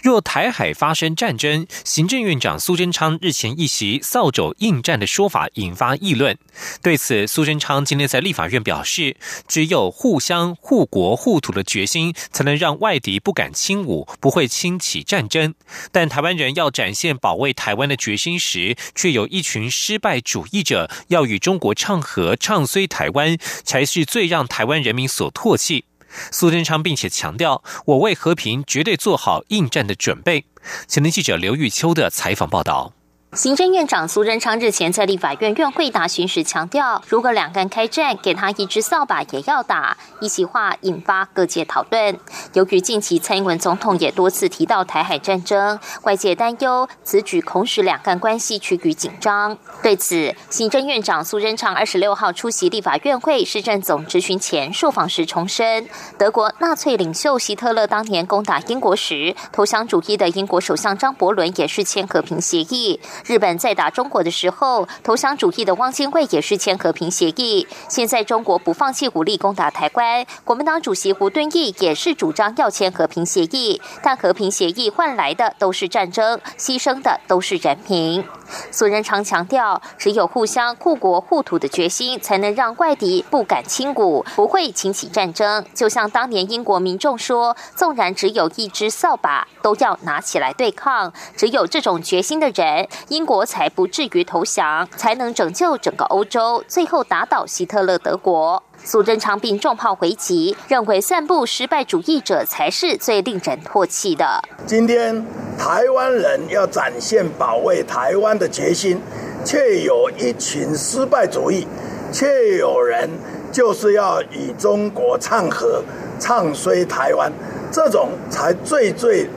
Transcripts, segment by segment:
若台海发生战争，行政院长苏贞昌日前一袭扫帚应战的说法引发议论。对此，苏贞昌今天在立法院表示，只有互相护国护土的决心，才能让外敌不敢轻武，不会轻启战争。但台湾人要展现保卫台湾的决心时，却有一群失败主义者要与中国唱和，唱衰台湾，才是最让台湾人民所唾弃。苏贞昌并且强调，我为和平绝对做好应战的准备。前天记者刘玉秋的采访报道。行政院长苏贞昌日前在立法院院会答询时强调，如果两岸开战，给他一支扫把也要打。一席话引发各界讨论。由于近期蔡英文总统也多次提到台海战争，外界担忧此举恐使两岸关系趋于紧张。对此，行政院长苏贞昌二十六号出席立法院会市政总质询前受访时重申，德国纳粹领袖希特勒当年攻打英国时，投降主义的英国首相张伯伦也是签和平协议。日本在打中国的时候，投降主义的汪精卫也是签和平协议。现在中国不放弃武力攻打台湾，国民党主席胡敦义也是主张要签和平协议，但和平协议换来的都是战争，牺牲的都是人民。苏仁昌强调，只有互相护国护土的决心，才能让外敌不敢轻鼓，不会轻起战争。就像当年英国民众说，纵然只有一只扫把，都要拿起来对抗。只有这种决心的人，英国才不至于投降，才能拯救整个欧洲，最后打倒希特勒德国。苏贞昌并重炮回击，认为散布失败主义者才是最令人唾弃的。今天台湾人要展现保卫台湾的决心，却有一群失败主义，却有人就是要与中国唱和，唱衰台湾，这种才最最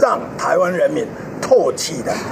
让台湾人民。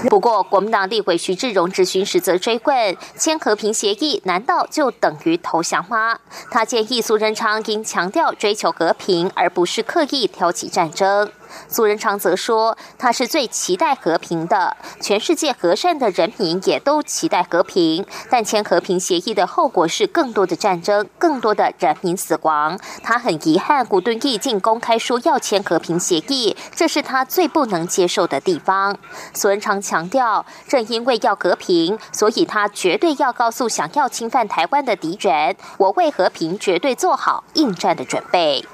不过，国民党立委徐志荣质询时则追问：签和平协议难道就等于投降吗？他建议苏贞昌应强调追求和平，而不是刻意挑起战争。苏仁昌则说，他是最期待和平的，全世界和善的人民也都期待和平。但签和平协议的后果是更多的战争，更多的人民死亡。他很遗憾，古顿义竟公开说要签和平协议，这是他最不能接受的地方。苏仁昌强调，正因为要和平，所以他绝对要告诉想要侵犯台湾的敌人，我为和平绝对做好应战的准备。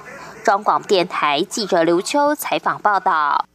中广电台记者刘秋采访报道。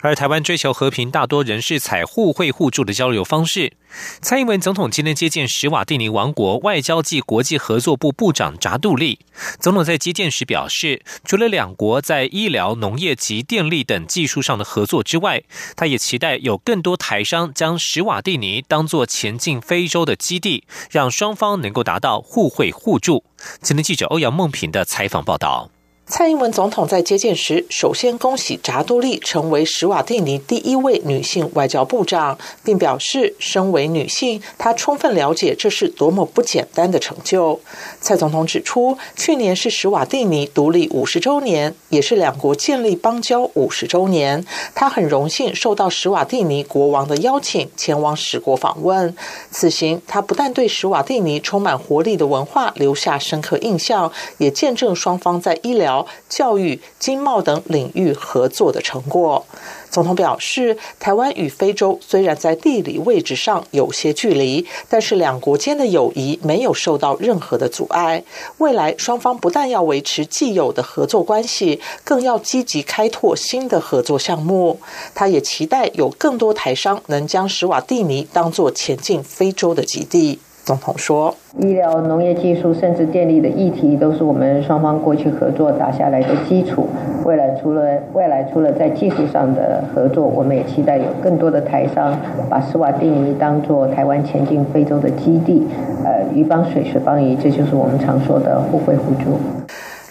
而台湾追求和平，大多人是采互惠互助的交流方式。蔡英文总统今天接见史瓦蒂尼王国外交暨国际合作部部长扎杜利。总统在接见时表示，除了两国在医疗、农业及电力等技术上的合作之外，他也期待有更多台商将史瓦蒂尼当作前进非洲的基地，让双方能够达到互惠互助。今天记者欧阳梦平的采访报道。蔡英文总统在接见时，首先恭喜扎杜利成为史瓦蒂尼第一位女性外交部长，并表示，身为女性，她充分了解这是多么不简单的成就。蔡总统指出，去年是史瓦蒂尼独立五十周年，也是两国建立邦交五十周年。他很荣幸受到史瓦蒂尼国王的邀请，前往史国访问。此行，他不但对史瓦蒂尼充满活力的文化留下深刻印象，也见证双方在医疗。教育、经贸等领域合作的成果。总统表示，台湾与非洲虽然在地理位置上有些距离，但是两国间的友谊没有受到任何的阻碍。未来双方不但要维持既有的合作关系，更要积极开拓新的合作项目。他也期待有更多台商能将史瓦蒂尼当作前进非洲的基地。总统说：“医疗、农业技术，甚至电力的议题，都是我们双方过去合作打下来的基础。未来除了未来除了在技术上的合作，我们也期待有更多的台商把斯瓦蒂尼当做台湾前进非洲的基地。呃，鱼帮水，水帮鱼，这就是我们常说的互惠互助。”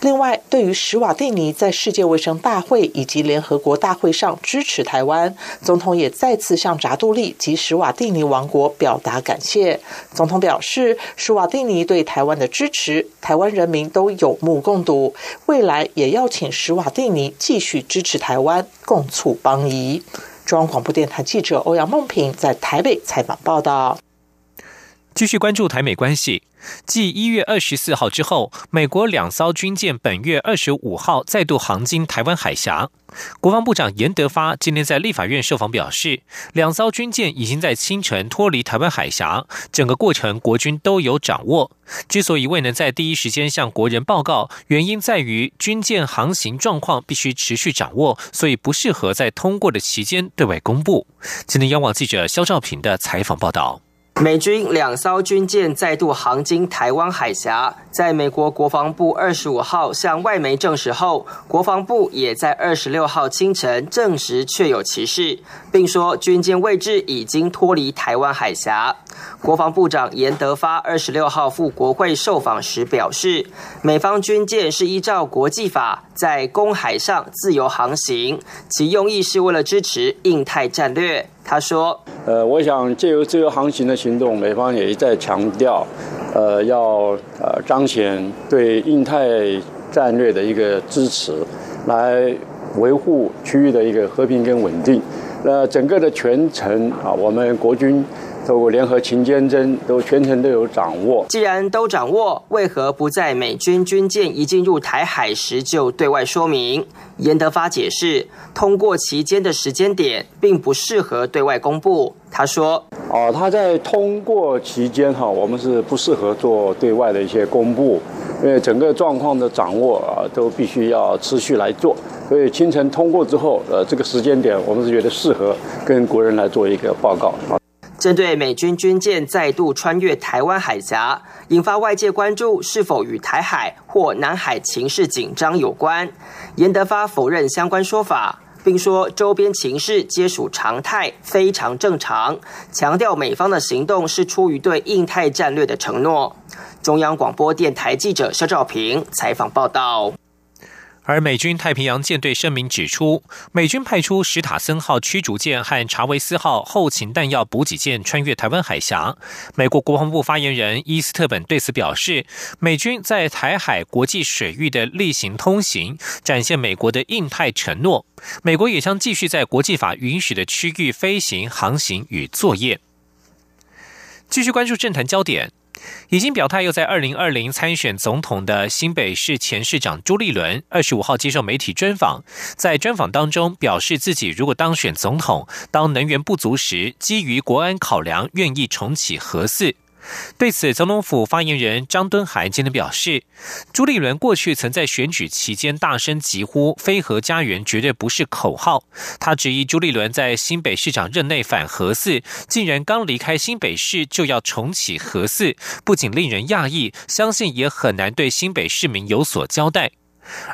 另外，对于史瓦蒂尼在世界卫生大会以及联合国大会上支持台湾，总统也再次向扎杜利及史瓦蒂尼王国表达感谢。总统表示，史瓦蒂尼对台湾的支持，台湾人民都有目共睹，未来也要请史瓦蒂尼继续支持台湾，共促邦谊。中央广播电台记者欧阳梦平在台北采访报道。继续关注台美关系。继一月二十四号之后，美国两艘军舰本月二十五号再度航经台湾海峡。国防部长严德发今天在立法院受访表示，两艘军舰已经在清晨脱离台湾海峡，整个过程国军都有掌握。之所以未能在第一时间向国人报告，原因在于军舰航行状况必须持续掌握，所以不适合在通过的期间对外公布。今天央广记者肖兆平的采访报道。美军两艘军舰再度航经台湾海峡，在美国国防部二十五号向外媒证实后，国防部也在二十六号清晨证实确有其事，并说军舰位置已经脱离台湾海峡。国防部长严德发二十六号赴国会受访时表示，美方军舰是依照国际法在公海上自由航行，其用意是为了支持印太战略。他说：“呃，我想借由自由航行的行动，美方也一再强调，呃，要呃彰显对印太战略的一个支持，来维护区域的一个和平跟稳定。那整个的全程啊，我们国军。”都联合勤监侦，都全程都有掌握。既然都掌握，为何不在美军军舰一进入台海时就对外说明？严德发解释，通过期间的时间点并不适合对外公布。他说：“哦，他在通过期间哈，我们是不适合做对外的一些公布，因为整个状况的掌握啊，都必须要持续来做。所以清晨通过之后，呃，这个时间点我们是觉得适合跟国人来做一个报告啊。”针对美军军舰再度穿越台湾海峡，引发外界关注，是否与台海或南海情势紧张有关？严德发否认相关说法，并说周边情势皆属常态，非常正常，强调美方的行动是出于对印太战略的承诺。中央广播电台记者肖照平采访报道。而美军太平洋舰队声明指出，美军派出史塔森号驱逐舰和查韦斯号后勤弹药补给舰穿越台湾海峡。美国国防部发言人伊斯特本对此表示，美军在台海国际水域的例行通行，展现美国的印太承诺。美国也将继续在国际法允许的区域飞行、航行与作业。继续关注政坛焦点。已经表态又在二零二零参选总统的新北市前市长朱立伦，二十五号接受媒体专访，在专访当中表示自己如果当选总统，当能源不足时，基于国安考量，愿意重启核四。对此，总统府发言人张敦涵今天表示，朱立伦过去曾在选举期间大声疾呼“非核家园”绝对不是口号。他质疑朱立伦在新北市长任内反核四，竟然刚离开新北市就要重启核四，不仅令人讶异，相信也很难对新北市民有所交代。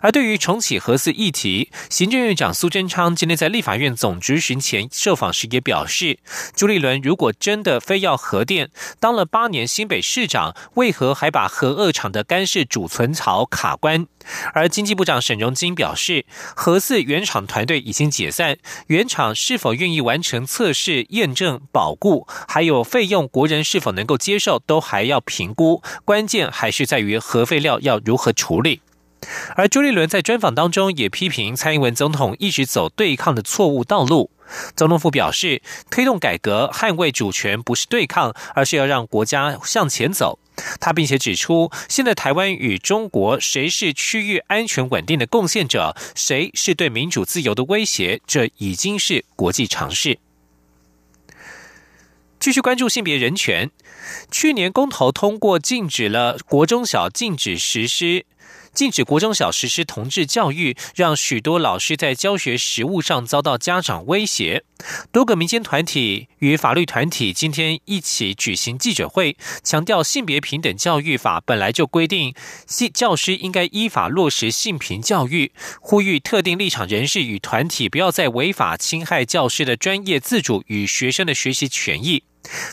而对于重启核四议题，行政院长苏贞昌今天在立法院总执行前受访时也表示，朱立伦如果真的非要核电，当了八年新北市长，为何还把核二厂的干式储存槽卡关？而经济部长沈荣金表示，核四原厂团队已经解散，原厂是否愿意完成测试、验证、保固，还有费用，国人是否能够接受，都还要评估，关键还是在于核废料要如何处理。而朱立伦在专访当中也批评蔡英文总统一直走对抗的错误道路。总统府表示，推动改革、捍卫主权不是对抗，而是要让国家向前走。他并且指出，现在台湾与中国谁是区域安全稳定的贡献者，谁是对民主自由的威胁，这已经是国际常识。继续关注性别人权，去年公投通过禁止了国中小禁止实施。禁止国中小实施同志教育，让许多老师在教学实务上遭到家长威胁。多个民间团体与法律团体今天一起举行记者会，强调性别平等教育法本来就规定，教师应该依法落实性平教育，呼吁特定立场人士与团体不要再违法侵害教师的专业自主与学生的学习权益。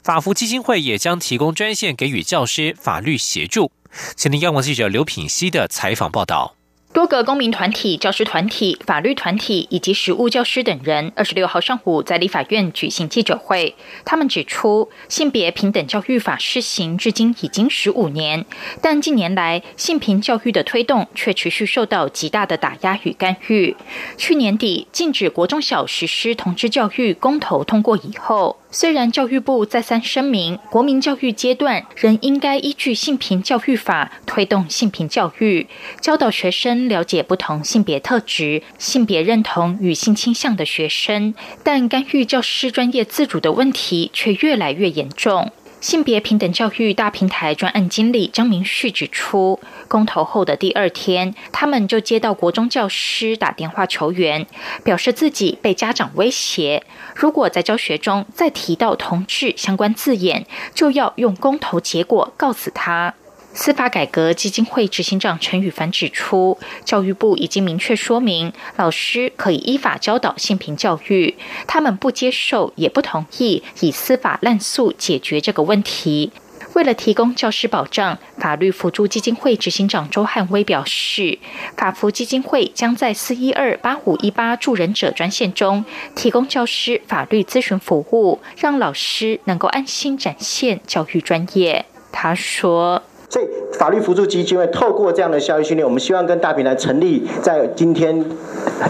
法服基金会也将提供专线给予教师法律协助。前天，央广记者刘品熙的采访报道。多个公民团体、教师团体、法律团体以及实务教师等人，二十六号上午在立法院举行记者会。他们指出，性别平等教育法施行至今已经十五年，但近年来性平教育的推动却持续受到极大的打压与干预。去年底禁止国中小实施同志教育公投通过以后。虽然教育部再三声明，国民教育阶段仍应该依据性平教育法推动性平教育，教导学生了解不同性别特质、性别认同与性倾向的学生，但干预教师专业自主的问题却越来越严重。性别平等教育大平台专案经理张明旭指出，公投后的第二天，他们就接到国中教师打电话求援，表示自己被家长威胁，如果在教学中再提到同志相关字眼，就要用公投结果告死他。司法改革基金会执行长陈宇凡指出，教育部已经明确说明，老师可以依法教导性平教育，他们不接受也不同意以司法滥诉解决这个问题。为了提供教师保障，法律辅助基金会执行长周汉威表示，法服基金会将在四一二八五一八助人者专线中提供教师法律咨询服务，让老师能够安心展现教育专业。他说。所以，法律辅助基金会透过这样的教育训练，我们希望跟大平台成立在今天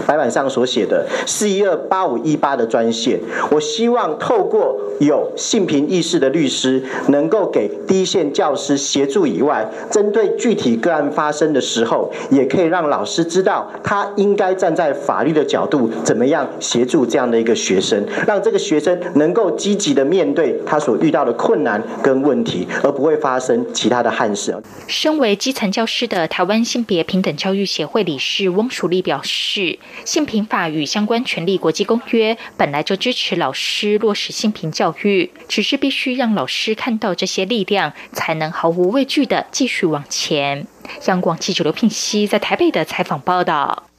白板上所写的四一二八五一八的专线。我希望透过有性平意识的律师，能够给第一线教师协助以外，针对具体个案发生的时候，也可以让老师知道他应该站在法律的角度，怎么样协助这样的一个学生，让这个学生能够积极的面对他所遇到的困难跟问题，而不会发生其他的憾事。身为基层教师的台湾性别平等教育协会理事翁淑丽表示，性平法与相关权利国际公约本来就支持老师落实性平教育，只是必须让老师看到这些力量，才能毫无畏惧的继续往前。央广记者刘聘熙在台北的采访报道。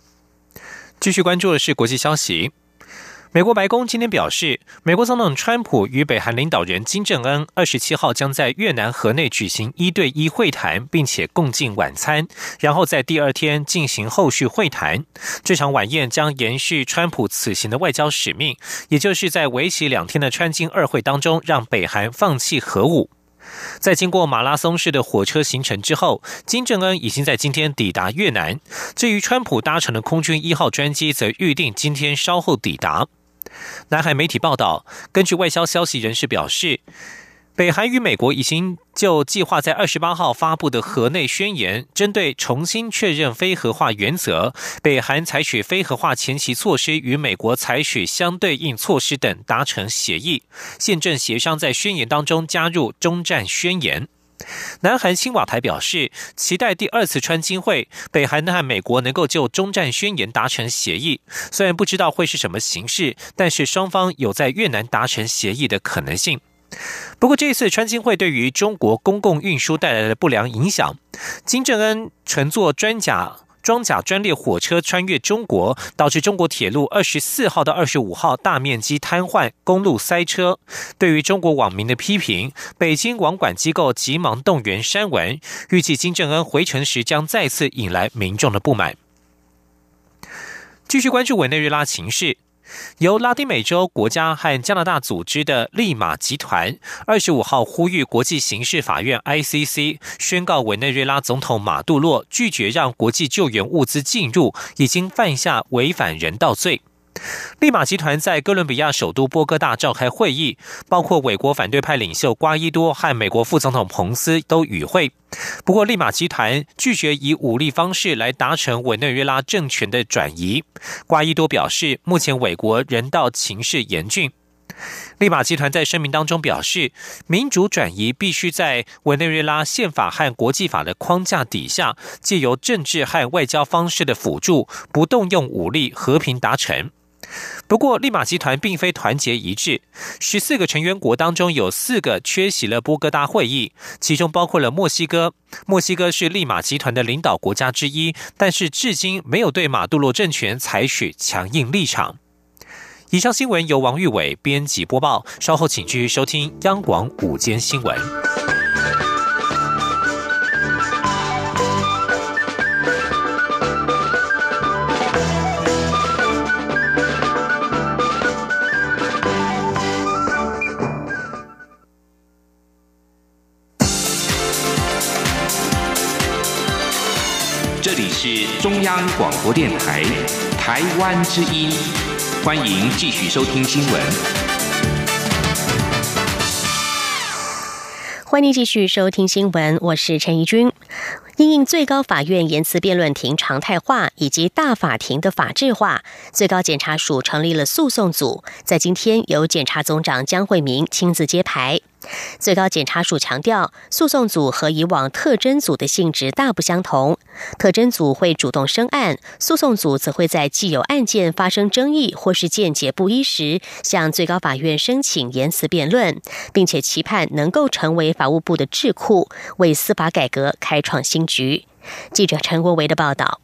继续关注的是国际消息。美国白宫今天表示，美国总统川普与北韩领导人金正恩二十七号将在越南河内举行一对一会谈，并且共进晚餐，然后在第二天进行后续会谈。这场晚宴将延续川普此行的外交使命，也就是在为期两天的川金二会当中，让北韩放弃核武。在经过马拉松式的火车行程之后，金正恩已经在今天抵达越南。至于川普搭乘的空军一号专机，则预定今天稍后抵达。南海媒体报道，根据外交消息人士表示，北韩与美国已经就计划在二十八号发布的河内宣言，针对重新确认非核化原则、北韩采取非核化前期措施与美国采取相对应措施等达成协议，现正协商在宣言当中加入中战宣言。南韩青瓦台表示，期待第二次川金会，北韩和美国能够就中战宣言达成协议。虽然不知道会是什么形式，但是双方有在越南达成协议的可能性。不过，这一次川金会对于中国公共运输带来的不良影响。金正恩乘坐专甲。装甲专列火车穿越中国，导致中国铁路二十四号到二十五号大面积瘫痪，公路塞车。对于中国网民的批评，北京网管机构急忙动员删文，预计金正恩回城时将再次引来民众的不满。继续关注委内瑞拉情势。由拉丁美洲国家和加拿大组织的利马集团，二十五号呼吁国际刑事法院 （ICC） 宣告委内瑞拉总统马杜洛拒绝让国际救援物资进入，已经犯下违反人道罪。利马集团在哥伦比亚首都波哥大召开会议，包括美国反对派领袖瓜伊多和美国副总统彭斯都与会。不过，利马集团拒绝以武力方式来达成委内瑞拉政权的转移。瓜伊多表示，目前美国人道情势严峻。利马集团在声明当中表示，民主转移必须在委内瑞拉宪法和国际法的框架底下，借由政治和外交方式的辅助，不动用武力，和平达成。不过，利马集团并非团结一致。十四个成员国当中有四个缺席了波哥大会议，其中包括了墨西哥。墨西哥是利马集团的领导国家之一，但是至今没有对马杜罗政权采取强硬立场。以上新闻由王玉伟编辑播报。稍后请继续收听央广午间新闻。是中央广播电台台湾之音，欢迎继续收听新闻。欢迎继续收听新闻，我是陈怡君。因应最高法院言辞辩论庭常态化以及大法庭的法制化，最高检察署成立了诉讼组，在今天由检察总长江惠民亲自揭牌。最高检察署强调，诉讼组和以往特侦组的性质大不相同。特侦组会主动升案，诉讼组则会在既有案件发生争议或是见解不一时，向最高法院申请言辞辩论，并且期盼能够成为法务部的智库，为司法改革开创新局。记者陈国维的报道。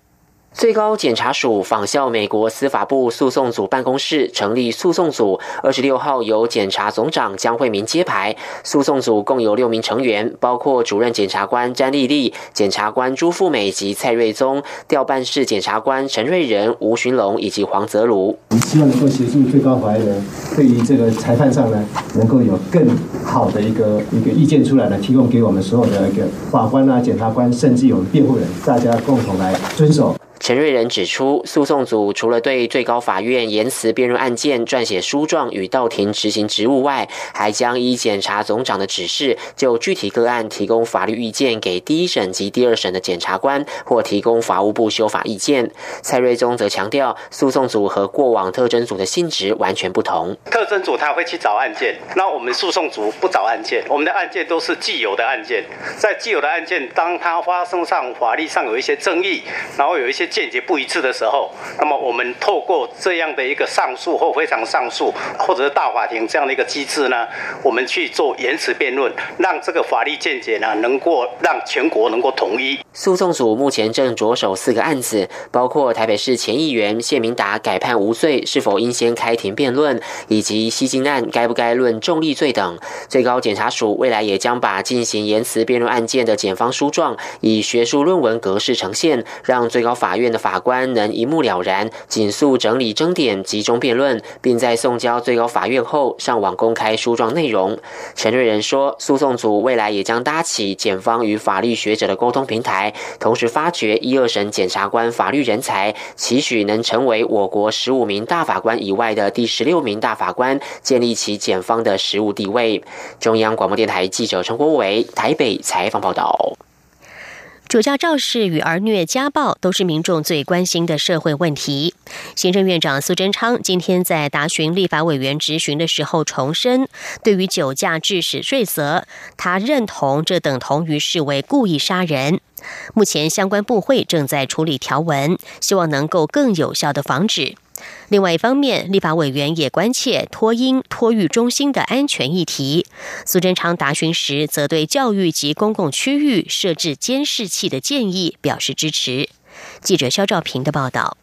最高检察署仿效美国司法部诉讼组办公室成立诉讼组，二十六号由检察总长江惠民揭牌。诉讼组共有六名成员，包括主任检察官詹丽丽、检察官朱富美及蔡瑞宗、调办室检察官陈瑞仁、吴寻龙以及黄泽如。我们希望能够协助最高法院呢，对于这个裁判上呢，能够有更好的一个一个意见出来呢，提供给我们所有的一个法官啊、检察官，甚至有辩护人，大家共同来遵守。陈瑞仁指出，诉讼组除了对最高法院言辞辩论案件撰写书状与到庭执行职务外，还将依检察总长的指示，就具体个案提供法律意见给第一审及第二审的检察官，或提供法务部修法意见。蔡瑞宗则强调，诉讼组和过往特征组的性质完全不同。特征组他会去找案件，那我们诉讼组不找案件，我们的案件都是既有的案件。在既有的案件，当它发生上法律上有一些争议，然后有一些。见解不一致的时候，那么我们透过这样的一个上诉或非常上诉，或者是大法庭这样的一个机制呢，我们去做言辞辩论，让这个法律见解呢，能够让全国能够统一。诉讼组目前正着手四个案子，包括台北市前议员谢明达改判无罪，是否应先开庭辩论，以及西京案该不该论重力罪等。最高检察署未来也将把进行言辞辩论案件的检方书状，以学术论文格式呈现，让最高法院。院的法官能一目了然、紧速整理争点、集中辩论，并在送交最高法院后上网公开书状内容。陈瑞仁说，诉讼组未来也将搭起检方与法律学者的沟通平台，同时发掘一二审检察官法律人才，期许能成为我国十五名大法官以外的第十六名大法官，建立起检方的实务地位。中央广播电台记者陈国伟台北采访报道。酒驾肇事与儿虐家暴都是民众最关心的社会问题。行政院长苏贞昌今天在答询立法委员质询的时候重申，对于酒驾致死罪责，他认同这等同于视为故意杀人。目前相关部会正在处理条文，希望能够更有效的防止。另外一方面，立法委员也关切托婴托育中心的安全议题。苏贞昌答询时，则对教育及公共区域设置监视器的建议表示支持。记者肖兆平的报道：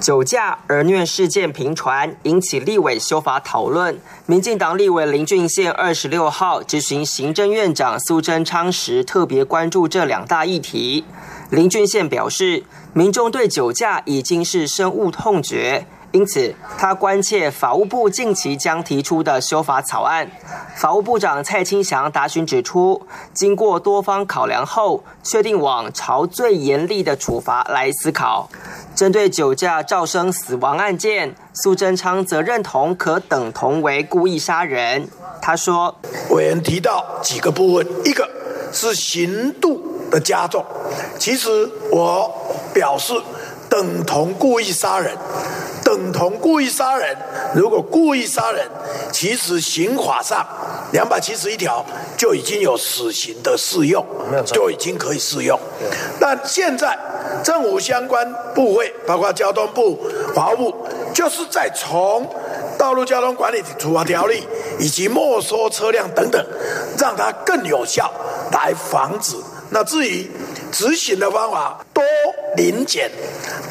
酒驾儿虐事件频传，引起立委修法讨论。民进党立委林俊宪二十六号执行行政院长苏贞昌时，特别关注这两大议题。林俊宪表示，民众对酒驾已经是深恶痛绝。因此，他关切法务部近期将提出的修法草案。法务部长蔡清祥答询指出，经过多方考量后，确定往朝最严厉的处罚来思考。针对酒驾造成死亡案件，苏贞昌则认同可等同为故意杀人。他说：“委员提到几个部分，一个是刑度的加重，其实我表示等同故意杀人。”等同故意杀人，如果故意杀人，其实刑法上两百七十一条就已经有死刑的适用，就已经可以适用。但现在政府相关部会，包括交通部、法务部，就是在从道路交通管理处罚条例以及没收车辆等等，让它更有效来防止。那至于执行的方法，多临检，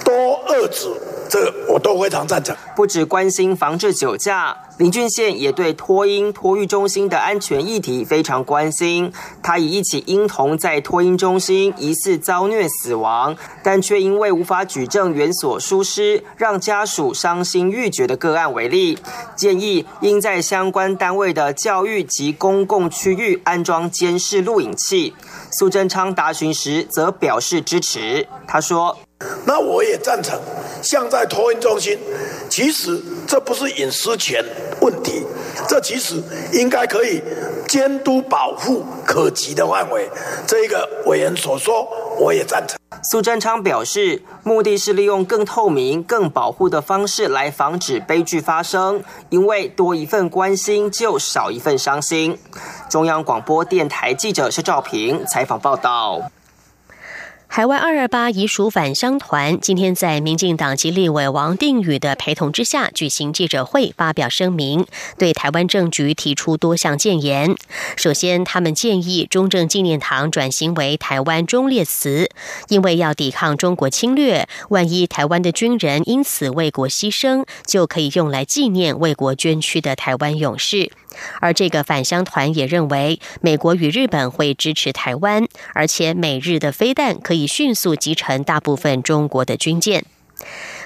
多遏制。这我都非常赞成。不止关心防治酒驾，林俊宪也对托婴托育中心的安全议题非常关心。他以一起婴童在托婴中心疑似遭虐死亡，但却因为无法举证园所疏失，让家属伤心欲绝的个案为例，建议应在相关单位的教育及公共区域安装监视录影器。苏贞昌答询时则表示支持，他说。那我也赞成，像在托运中心，其实这不是隐私权问题，这其实应该可以监督保护可及的范围。这个委员所说，我也赞成。苏贞昌表示，目的是利用更透明、更保护的方式来防止悲剧发生，因为多一份关心就少一份伤心。中央广播电台记者施兆平采访报道。海外二二八遗属返乡团今天在民进党籍立委王定宇的陪同之下举行记者会，发表声明，对台湾政局提出多项建言。首先，他们建议中正纪念堂转型为台湾忠烈祠，因为要抵抗中国侵略，万一台湾的军人因此为国牺牲，就可以用来纪念为国捐躯的台湾勇士。而这个返乡团也认为，美国与日本会支持台湾，而且美日的飞弹可以迅速击沉大部分中国的军舰。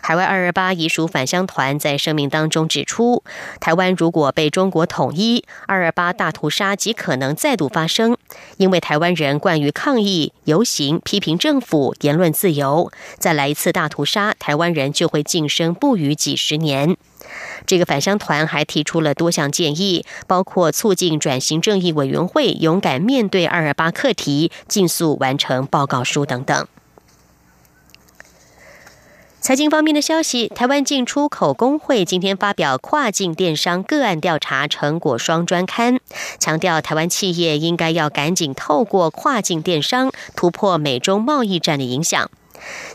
海外二二八遗属返乡团在声明当中指出，台湾如果被中国统一，二二八大屠杀极可能再度发生，因为台湾人惯于抗议、游行、批评政府、言论自由，再来一次大屠杀，台湾人就会晋升不逾几十年。这个返乡团还提出了多项建议，包括促进转型正义委员会勇敢面对二二八课题，尽速完成报告书等等。财经方面的消息，台湾进出口工会今天发表跨境电商个案调查成果双专刊，强调台湾企业应该要赶紧透过跨境电商突破美中贸易战的影响。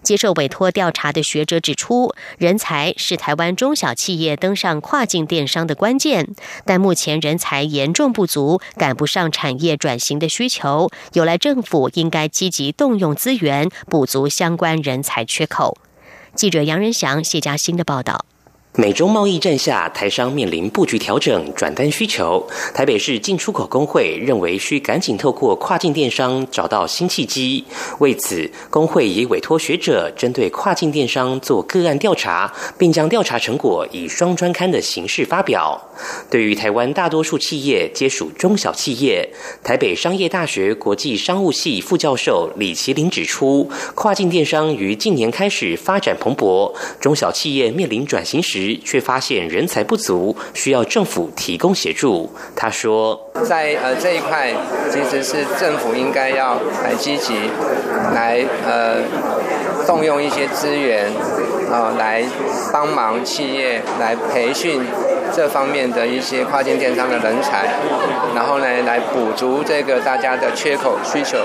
接受委托调查的学者指出，人才是台湾中小企业登上跨境电商的关键，但目前人才严重不足，赶不上产业转型的需求。有赖政府应该积极动用资源，补足相关人才缺口。记者杨仁祥、谢嘉欣的报道。美中贸易战下，台商面临布局调整、转单需求。台北市进出口工会认为，需赶紧透过跨境电商找到新契机。为此，工会已委托学者针对跨境电商做个案调查，并将调查成果以双专刊的形式发表。对于台湾大多数企业皆属中小企业，台北商业大学国际商务系副教授李麒麟指出，跨境电商于近年开始发展蓬勃，中小企业面临转型时。却发现人才不足，需要政府提供协助。他说，在呃这一块，其实是政府应该要来积极来呃动用一些资源啊，来帮忙企业来培训这方面的一些跨境电商的人才，然后呢来补足这个大家的缺口需求。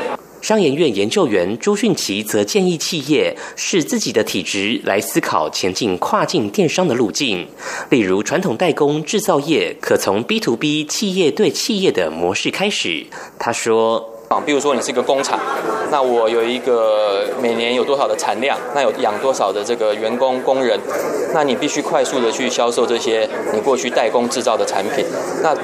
商研院研究员朱迅奇则建议企业视自己的体质来思考前进跨境电商的路径，例如传统代工制造业可从 B to B 企业对企业的模式开始。他说。比如说你是一个工厂，那我有一个每年有多少的产量，那有养多少的这个员工工人，那你必须快速的去销售这些你过去代工制造的产品。那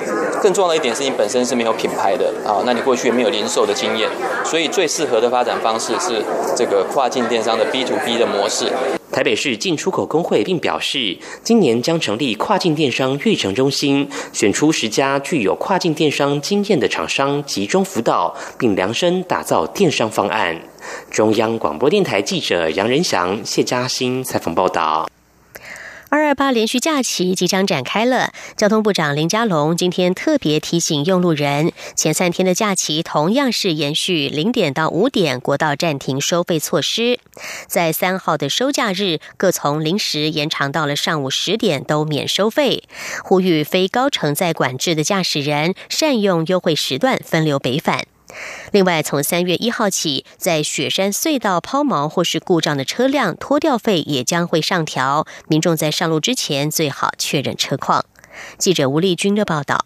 更重要的一点是你本身是没有品牌的啊，那你过去也没有零售的经验，所以最适合的发展方式是这个跨境电商的 B to B 的模式。台北市进出口工会并表示，今年将成立跨境电商育成中心，选出十家具有跨境电商经验的厂商，集中辅导，并量身打造电商方案。中央广播电台记者杨仁祥、谢嘉欣采访报道。二二八连续假期即将展开了，交通部长林佳龙今天特别提醒用路人，前三天的假期同样是延续零点到五点国道暂停收费措施，在三号的收假日各从零时延长到了上午十点都免收费，呼吁非高承载管制的驾驶人善用优惠时段分流北返。另外，从三月一号起，在雪山隧道抛锚或是故障的车辆拖吊费也将会上调，民众在上路之前最好确认车况。记者吴丽君的报道。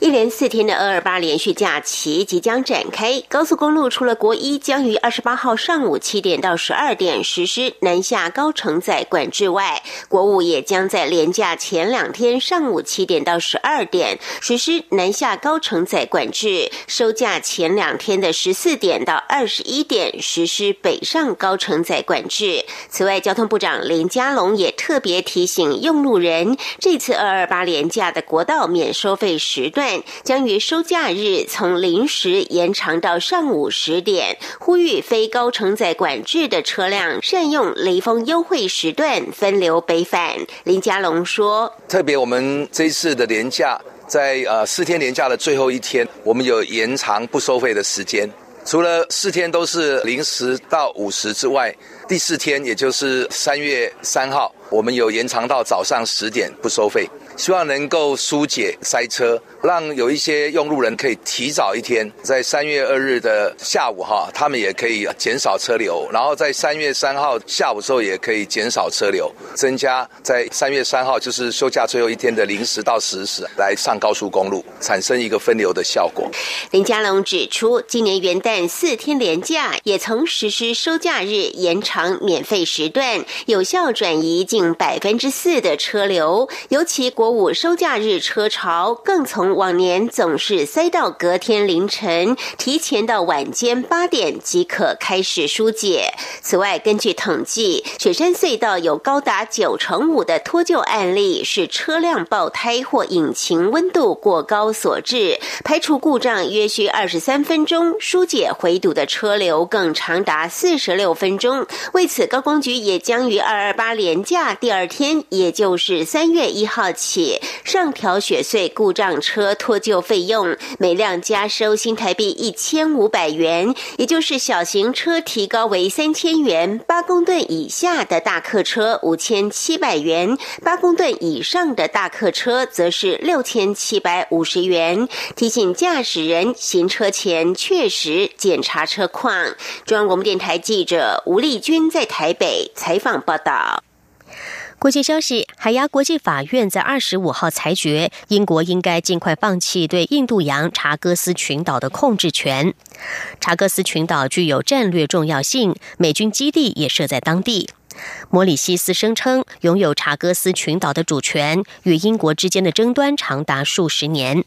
一连四天的二二八连续假期即将展开，高速公路除了国一将于二十八号上午七点到十二点实施南下高承载管制外，国五也将在连假前两天上午七点到十二点实施南下高承载管制，收假前两天的十四点到二十一点实施北上高承载管制。此外，交通部长林佳龙也特别提醒用路人，这次二二八连假的国道免收费时段。将于收假日从零时延长到上午十点，呼吁非高承载管制的车辆善用雷锋优惠时段分流北返。林佳龙说：“特别我们这一次的年假，在呃四天年假的最后一天，我们有延长不收费的时间。除了四天都是零时到五十之外，第四天也就是三月三号，我们有延长到早上十点不收费。”希望能够疏解塞车，让有一些用路人可以提早一天，在三月二日的下午哈，他们也可以减少车流，然后在三月三号下午时候也可以减少车流，增加在三月三号就是休假最后一天的零时到十时来上高速公路，产生一个分流的效果。林佳龙指出，今年元旦四天连假也曾实施收假日延长免费时段，有效转移近百分之四的车流，尤其国。国五收假日车潮更从往年总是塞到隔天凌晨，提前到晚间八点即可开始疏解。此外，根据统计，雪山隧道有高达九成五的脱臼案例是车辆爆胎或引擎温度过高所致，排除故障约需二十三分钟，疏解回堵的车流更长达四十六分钟。为此，高工局也将于二二八连假第二天，也就是三月一号起起。上调雪隧故障车脱臼费用，每辆加收新台币一千五百元，也就是小型车提高为三千元，八公吨以下的大客车五千七百元，八公吨以上的大客车则是六千七百五十元。提醒驾驶人行车前确实检查车况。中央广播电台记者吴丽君在台北采访报道。国际消息：海牙国际法院在二十五号裁决，英国应该尽快放弃对印度洋查戈斯群岛的控制权。查戈斯群岛具有战略重要性，美军基地也设在当地。摩里西斯声称拥有查戈斯群岛的主权，与英国之间的争端长达数十年。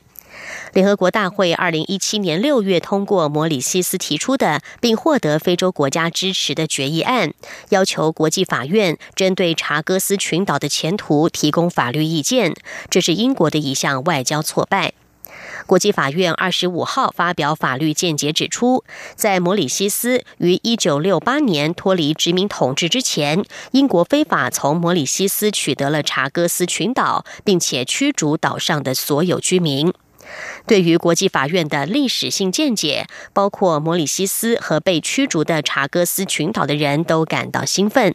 联合国大会二零一七年六月通过摩里西斯提出的，并获得非洲国家支持的决议案，要求国际法院针对查戈斯群岛的前途提供法律意见。这是英国的一项外交挫败。国际法院二十五号发表法律见解，指出，在摩里西斯于一九六八年脱离殖民统治之前，英国非法从摩里西斯取得了查戈斯群岛，并且驱逐岛上的所有居民。对于国际法院的历史性见解，包括摩里西斯和被驱逐的查戈斯群岛的人都感到兴奋。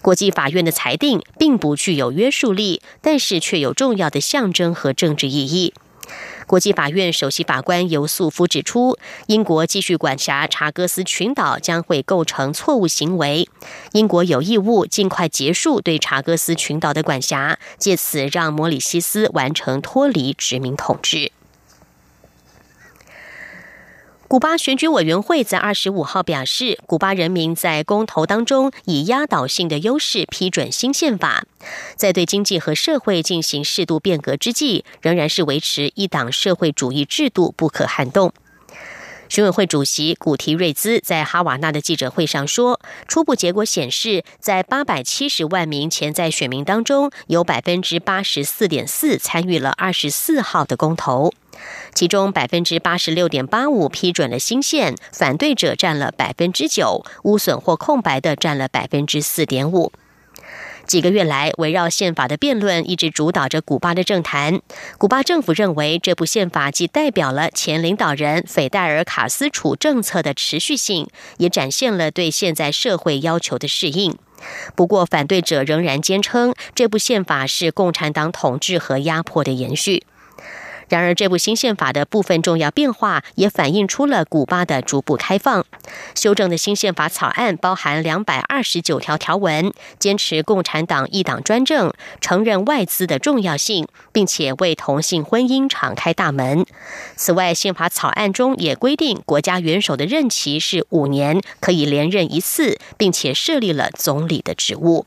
国际法院的裁定并不具有约束力，但是却有重要的象征和政治意义。国际法院首席法官尤素夫指出，英国继续管辖查戈斯群岛将会构成错误行为。英国有义务尽快结束对查戈斯群岛的管辖，借此让摩里西斯完成脱离殖民统治。古巴选举委员会在二十五号表示，古巴人民在公投当中以压倒性的优势批准新宪法，在对经济和社会进行适度变革之际，仍然是维持一党社会主义制度不可撼动。选委会主席古提瑞兹在哈瓦那的记者会上说，初步结果显示，在八百七十万名潜在选民当中，有百分之八十四点四参与了二十四号的公投。其中百分之八十六点八五批准了新宪，反对者占了百分之九，污损或空白的占了百分之四点五。几个月来，围绕宪法的辩论一直主导着古巴的政坛。古巴政府认为，这部宪法既代表了前领导人斐戴尔·卡斯楚政策的持续性，也展现了对现在社会要求的适应。不过，反对者仍然坚称，这部宪法是共产党统治和压迫的延续。然而，这部新宪法的部分重要变化也反映出了古巴的逐步开放。修正的新宪法草案包含两百二十九条条文，坚持共产党一党专政，承认外资的重要性，并且为同性婚姻敞开大门。此外，宪法草案中也规定，国家元首的任期是五年，可以连任一次，并且设立了总理的职务。